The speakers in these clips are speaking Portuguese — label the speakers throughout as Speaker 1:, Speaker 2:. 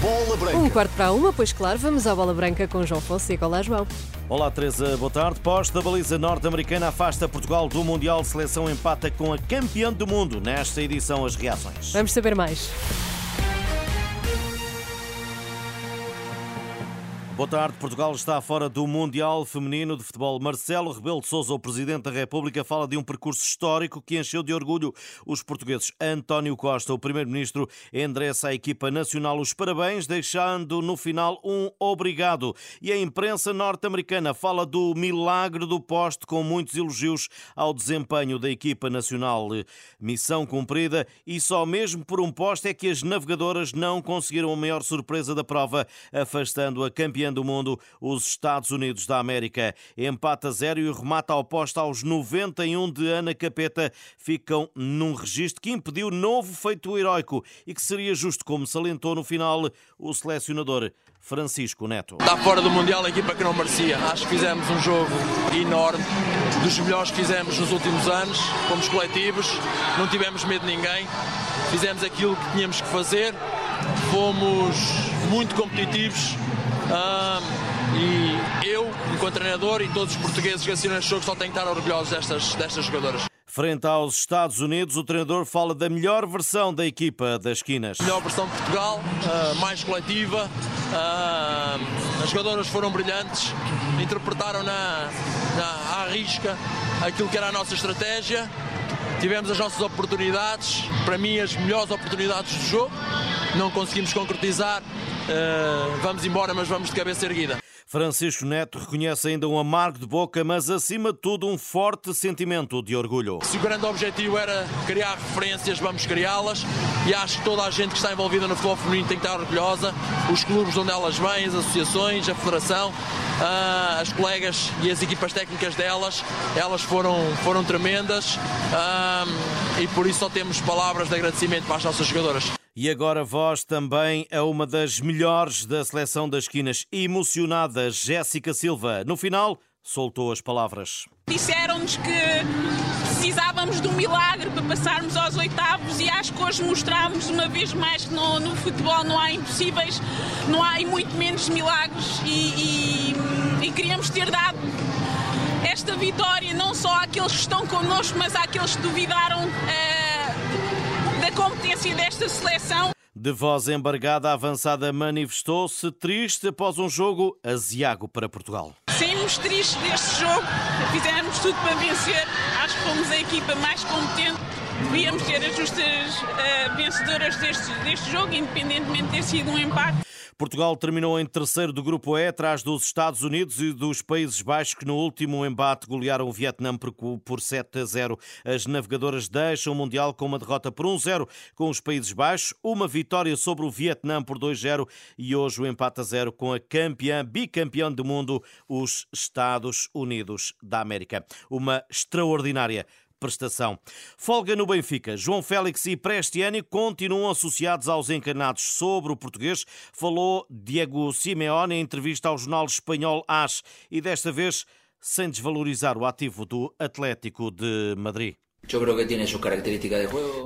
Speaker 1: Bola Branca.
Speaker 2: Um quarto para uma, pois claro, vamos à bola branca com João Fonseca. Olá, João.
Speaker 3: Olá, Teresa, boa tarde. Pós da baliza norte-americana afasta Portugal do Mundial. Seleção empata com a campeã do mundo nesta edição. As reações.
Speaker 2: Vamos saber mais.
Speaker 3: Boa tarde. Portugal está fora do Mundial Feminino de Futebol. Marcelo Rebelo de Sousa, o Presidente da República, fala de um percurso histórico que encheu de orgulho os portugueses. António Costa, o Primeiro-Ministro, endereça à equipa nacional os parabéns, deixando no final um obrigado. E a imprensa norte-americana fala do milagre do poste, com muitos elogios ao desempenho da equipa nacional. Missão cumprida e só mesmo por um poste é que as navegadoras não conseguiram a maior surpresa da prova, afastando a campeã do mundo, os Estados Unidos da América. Empata zero e remata ao posto aos 91 de Ana Capeta. Ficam num registro que impediu novo feito heroico e que seria justo, como salientou no final o selecionador Francisco Neto.
Speaker 4: Está fora do Mundial a equipa que não merecia. Acho que fizemos um jogo enorme, dos melhores que fizemos nos últimos anos. Fomos coletivos, não tivemos medo de ninguém. Fizemos aquilo que tínhamos que fazer. Fomos muito competitivos. Ah, e eu, enquanto treinador, e todos os portugueses que assinam este jogo só têm que estar orgulhosos destas, destas jogadoras.
Speaker 3: Frente aos Estados Unidos, o treinador fala da melhor versão da equipa das esquinas.
Speaker 4: Melhor versão de Portugal, mais coletiva. As jogadoras foram brilhantes, interpretaram na, na à risca aquilo que era a nossa estratégia. Tivemos as nossas oportunidades, para mim as melhores oportunidades do jogo. Não conseguimos concretizar. Ah, vamos embora, mas vamos de cabeça erguida.
Speaker 3: Francisco Neto reconhece ainda um amargo de boca, mas acima de tudo um forte sentimento de orgulho.
Speaker 4: Se o grande objetivo era criar referências, vamos criá-las e acho que toda a gente que está envolvida no futebol feminino tem que estar orgulhosa. Os clubes onde elas vêm, as associações, a federação, ah, as colegas e as equipas técnicas delas, elas foram, foram tremendas ah, e por isso só temos palavras de agradecimento para as nossas jogadoras.
Speaker 3: E agora voz também a uma das melhores da seleção das esquinas, emocionada Jéssica Silva. No final, soltou as palavras.
Speaker 5: Disseram-nos que precisávamos de um milagre para passarmos aos oitavos e acho que hoje mostramos uma vez mais que no, no futebol não há impossíveis, não há e muito menos milagres e, e, e queríamos ter dado esta vitória não só àqueles que estão connosco, mas àqueles que duvidaram eh, da competência desta seleção.
Speaker 3: De voz embargada, a avançada manifestou-se triste após um jogo aziago para Portugal.
Speaker 5: Saímos tristes deste jogo, fizemos tudo para vencer, acho que fomos a equipa mais competente. Devíamos ser as justas eh, vencedoras deste, deste jogo, independentemente de ter sido um empate.
Speaker 3: Portugal terminou em terceiro do grupo E, atrás dos Estados Unidos e dos Países Baixos, que no último embate golearam o Vietnã por, por 7 a 0. As navegadoras deixam o Mundial com uma derrota por 1-0 com os Países Baixos, uma vitória sobre o Vietnã por 2-0 e hoje o empate a 0 com a campeã, bicampeã do mundo, os Estados Unidos da América. Uma extraordinária prestação. Folga no Benfica. João Félix e Prestiani continuam associados aos encarnados. Sobre o português, falou Diego Simeone em entrevista ao jornal espanhol AS e desta vez sem desvalorizar o ativo do Atlético de Madrid.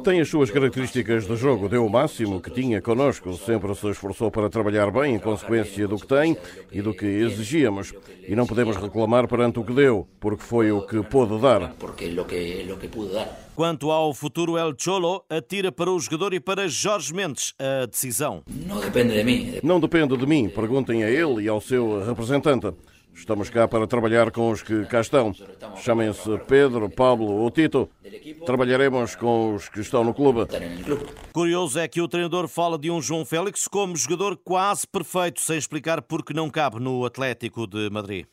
Speaker 6: Tem as suas características de jogo, deu o máximo que tinha connosco, sempre se esforçou para trabalhar bem em consequência do que tem e do que exigíamos. E não podemos reclamar perante o que deu, porque foi o que pôde dar.
Speaker 3: Quanto ao futuro El Cholo, atira para o jogador e para Jorge Mendes a decisão.
Speaker 6: Não depende de mim, perguntem a ele e ao seu representante. Estamos cá para trabalhar com os que cá estão. Chamem-se Pedro, Pablo ou Tito. Trabalharemos com os que estão no clube.
Speaker 3: Curioso é que o treinador fala de um João Félix como jogador quase perfeito, sem explicar porque não cabe no Atlético de Madrid.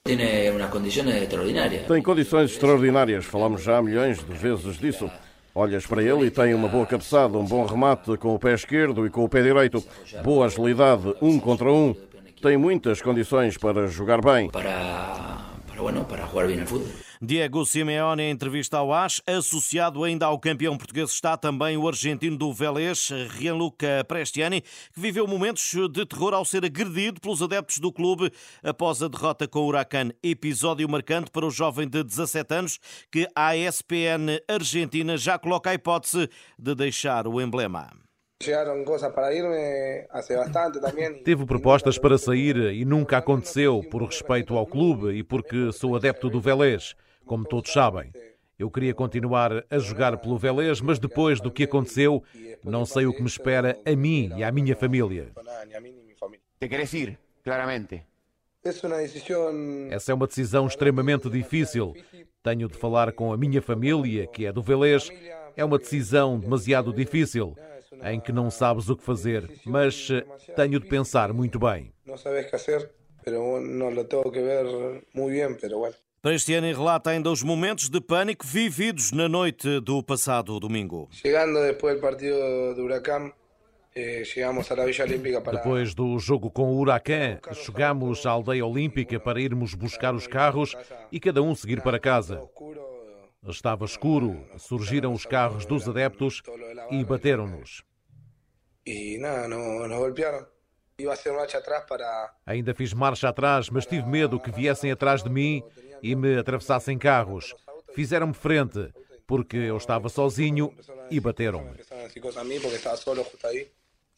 Speaker 6: Tem condições extraordinárias. Falamos já milhões de vezes disso. Olhas para ele e tem uma boa cabeçada, um bom remate com o pé esquerdo e com o pé direito, boa agilidade, um contra um tem muitas condições para jogar bem.
Speaker 7: Para, para, bueno, para jugar bem futebol.
Speaker 3: Diego Simeone, em entrevista ao AS, associado ainda ao campeão português, está também o argentino do Vélez, Gianluca Prestiani, que viveu momentos de terror ao ser agredido pelos adeptos do clube após a derrota com o Huracan. Episódio marcante para o jovem de 17 anos, que a ESPN Argentina já coloca a hipótese de deixar o emblema.
Speaker 1: Teve propostas para sair e nunca aconteceu por respeito ao clube e porque sou adepto do Vélez, como todos sabem. Eu queria continuar a jogar pelo Vélez, mas depois do que aconteceu, não sei o que me espera a mim e à minha família.
Speaker 8: Te queres ir, claramente.
Speaker 1: Essa é uma decisão extremamente difícil. Tenho de falar com a minha família, que é do Velês. É uma decisão demasiado difícil, em que não sabes o que fazer, mas eh, tenho de pensar muito bem.
Speaker 9: Não sabes o que fazer, mas não lo tenho que ver muito bem, mas bueno.
Speaker 3: Para este ano, relata ainda os momentos de pânico vividos na noite do passado domingo.
Speaker 9: Chegando depois do partido do Huracán, eh,
Speaker 1: depois do jogo com o Huracan, chegamos à aldeia olímpica para irmos buscar os carros e cada um seguir para casa. Estava escuro, surgiram os carros dos adeptos e bateram-nos. Ainda fiz marcha atrás, mas tive medo que viessem atrás de mim e me atravessassem carros. Fizeram-me frente, porque eu estava sozinho e bateram-me.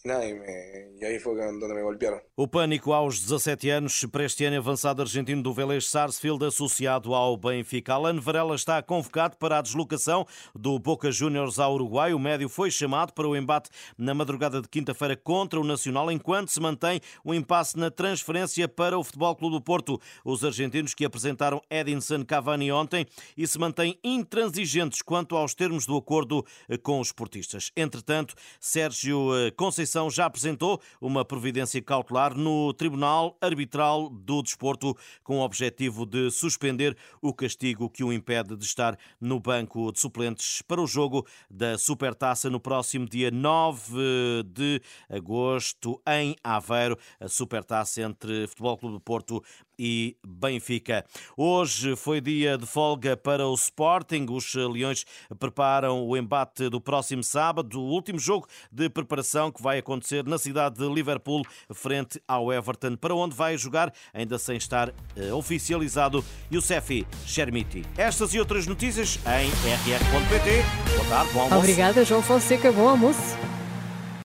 Speaker 9: E aí foi onde me golpearam.
Speaker 3: O pânico aos 17 anos para este ano avançado argentino do Vélez Sarsfield associado ao Benfica. Alan Varela está convocado para a deslocação do Boca Juniors ao Uruguai. O médio foi chamado para o embate na madrugada de quinta-feira contra o Nacional, enquanto se mantém o impasse na transferência para o Futebol Clube do Porto. Os argentinos que apresentaram Edinson Cavani ontem e se mantêm intransigentes quanto aos termos do acordo com os portistas. Entretanto, Sérgio eh, Conceição Conceição já apresentou uma providência cautelar no Tribunal Arbitral do Desporto com o objetivo de suspender o castigo que o impede de estar no banco de suplentes para o jogo da Supertaça no próximo dia 9 de agosto em Aveiro, a Supertaça entre Futebol Clube do Porto e Benfica. Hoje foi dia de folga para o Sporting. Os Leões preparam o embate do próximo sábado, o último jogo de preparação que vai acontecer na cidade de Liverpool, frente ao Everton, para onde vai jogar, ainda sem estar uh, oficializado, Yousefi Chermiti. Estas e outras notícias em rr.pt. Boa tarde, bom almoço.
Speaker 2: Obrigada, João Fonseca. Bom almoço.